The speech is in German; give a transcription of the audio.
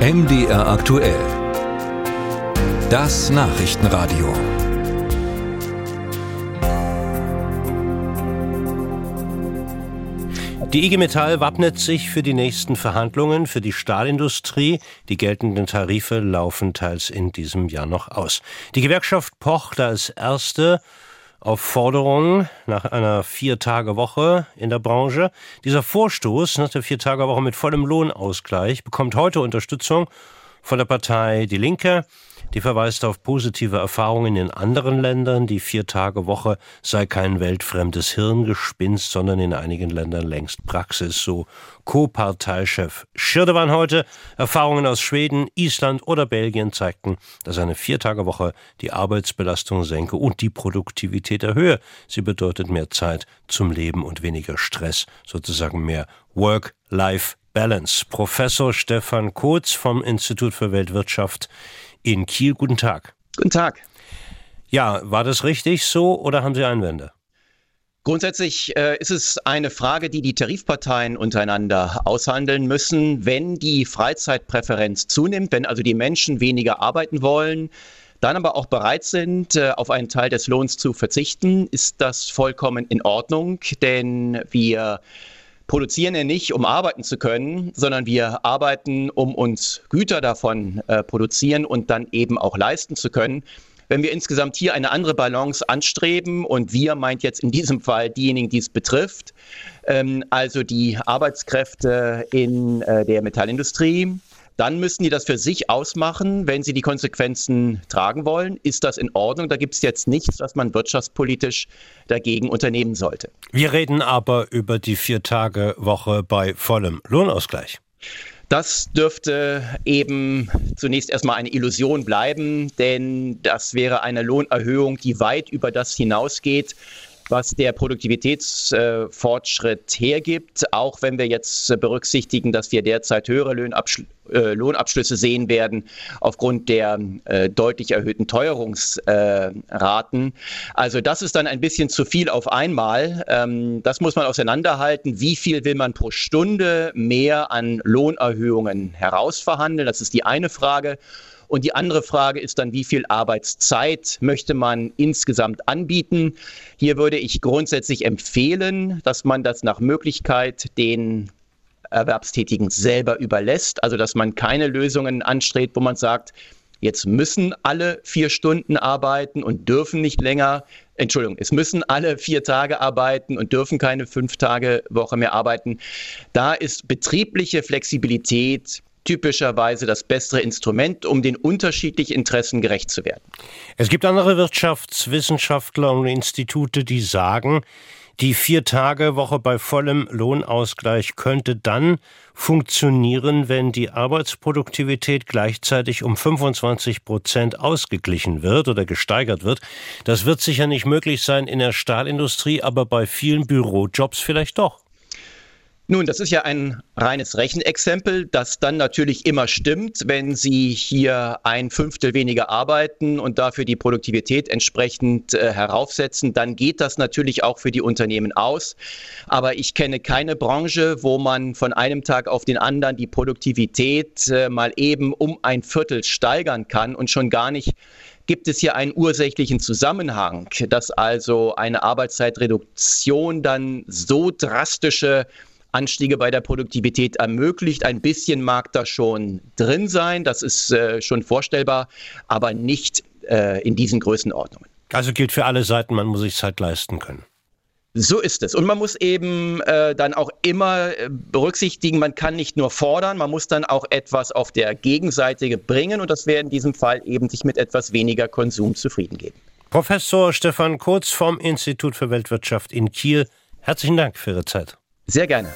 MDR aktuell. Das Nachrichtenradio. Die IG Metall wappnet sich für die nächsten Verhandlungen für die Stahlindustrie. Die geltenden Tarife laufen teils in diesem Jahr noch aus. Die Gewerkschaft pocht als erste auf Forderungen nach einer Vier-Tage-Woche in der Branche. Dieser Vorstoß nach der Vier-Tage-Woche mit vollem Lohnausgleich bekommt heute Unterstützung von der Partei Die Linke. Die verweist auf positive Erfahrungen in anderen Ländern. Die Vier-Tage-Woche sei kein weltfremdes Hirngespinst, sondern in einigen Ländern längst Praxis, so Co-Parteichef Schirdewan heute. Erfahrungen aus Schweden, Island oder Belgien zeigten, dass eine Vier-Tage-Woche die Arbeitsbelastung senke und die Produktivität erhöhe. Sie bedeutet mehr Zeit zum Leben und weniger Stress, sozusagen mehr Work-Life Balance. Professor Stefan Kotz vom Institut für Weltwirtschaft in Kiel. Guten Tag. Guten Tag. Ja, war das richtig so oder haben Sie Einwände? Grundsätzlich äh, ist es eine Frage, die die Tarifparteien untereinander aushandeln müssen. Wenn die Freizeitpräferenz zunimmt, wenn also die Menschen weniger arbeiten wollen, dann aber auch bereit sind, äh, auf einen Teil des Lohns zu verzichten, ist das vollkommen in Ordnung, denn wir produzieren ja nicht, um arbeiten zu können, sondern wir arbeiten, um uns Güter davon äh, produzieren und dann eben auch leisten zu können. Wenn wir insgesamt hier eine andere Balance anstreben, und wir meint jetzt in diesem Fall diejenigen, die es betrifft, ähm, also die Arbeitskräfte in äh, der Metallindustrie, dann müssen die das für sich ausmachen, wenn sie die Konsequenzen tragen wollen. Ist das in Ordnung? Da gibt es jetzt nichts, was man wirtschaftspolitisch dagegen unternehmen sollte. Wir reden aber über die Vier-Tage-Woche bei vollem Lohnausgleich. Das dürfte eben zunächst erstmal eine Illusion bleiben, denn das wäre eine Lohnerhöhung, die weit über das hinausgeht, was der Produktivitätsfortschritt hergibt, auch wenn wir jetzt berücksichtigen, dass wir derzeit höhere Lohnabschlüsse äh, Lohnabschlüsse sehen werden aufgrund der äh, deutlich erhöhten Teuerungsraten. Also das ist dann ein bisschen zu viel auf einmal. Ähm, das muss man auseinanderhalten. Wie viel will man pro Stunde mehr an Lohnerhöhungen herausverhandeln? Das ist die eine Frage. Und die andere Frage ist dann, wie viel Arbeitszeit möchte man insgesamt anbieten? Hier würde ich grundsätzlich empfehlen, dass man das nach Möglichkeit den Erwerbstätigen selber überlässt. Also dass man keine Lösungen anstrebt, wo man sagt, jetzt müssen alle vier Stunden arbeiten und dürfen nicht länger. Entschuldigung, es müssen alle vier Tage arbeiten und dürfen keine fünf Tage Woche mehr arbeiten. Da ist betriebliche Flexibilität typischerweise das bessere Instrument, um den unterschiedlichen Interessen gerecht zu werden. Es gibt andere Wirtschaftswissenschaftler und Institute, die sagen, die Vier-Tage-Woche bei vollem Lohnausgleich könnte dann funktionieren, wenn die Arbeitsproduktivität gleichzeitig um 25 Prozent ausgeglichen wird oder gesteigert wird. Das wird sicher nicht möglich sein in der Stahlindustrie, aber bei vielen Bürojobs vielleicht doch. Nun, das ist ja ein reines Rechenexempel, das dann natürlich immer stimmt, wenn Sie hier ein Fünftel weniger arbeiten und dafür die Produktivität entsprechend äh, heraufsetzen, dann geht das natürlich auch für die Unternehmen aus. Aber ich kenne keine Branche, wo man von einem Tag auf den anderen die Produktivität äh, mal eben um ein Viertel steigern kann und schon gar nicht gibt es hier einen ursächlichen Zusammenhang, dass also eine Arbeitszeitreduktion dann so drastische Anstiege bei der Produktivität ermöglicht. Ein bisschen mag da schon drin sein, das ist äh, schon vorstellbar, aber nicht äh, in diesen Größenordnungen. Also gilt für alle Seiten, man muss sich Zeit leisten können. So ist es. Und man muss eben äh, dann auch immer äh, berücksichtigen, man kann nicht nur fordern, man muss dann auch etwas auf der Gegenseite bringen. Und das wäre in diesem Fall eben sich mit etwas weniger Konsum zufrieden geben. Professor Stefan Kurz vom Institut für Weltwirtschaft in Kiel, herzlichen Dank für Ihre Zeit. Sehr gerne.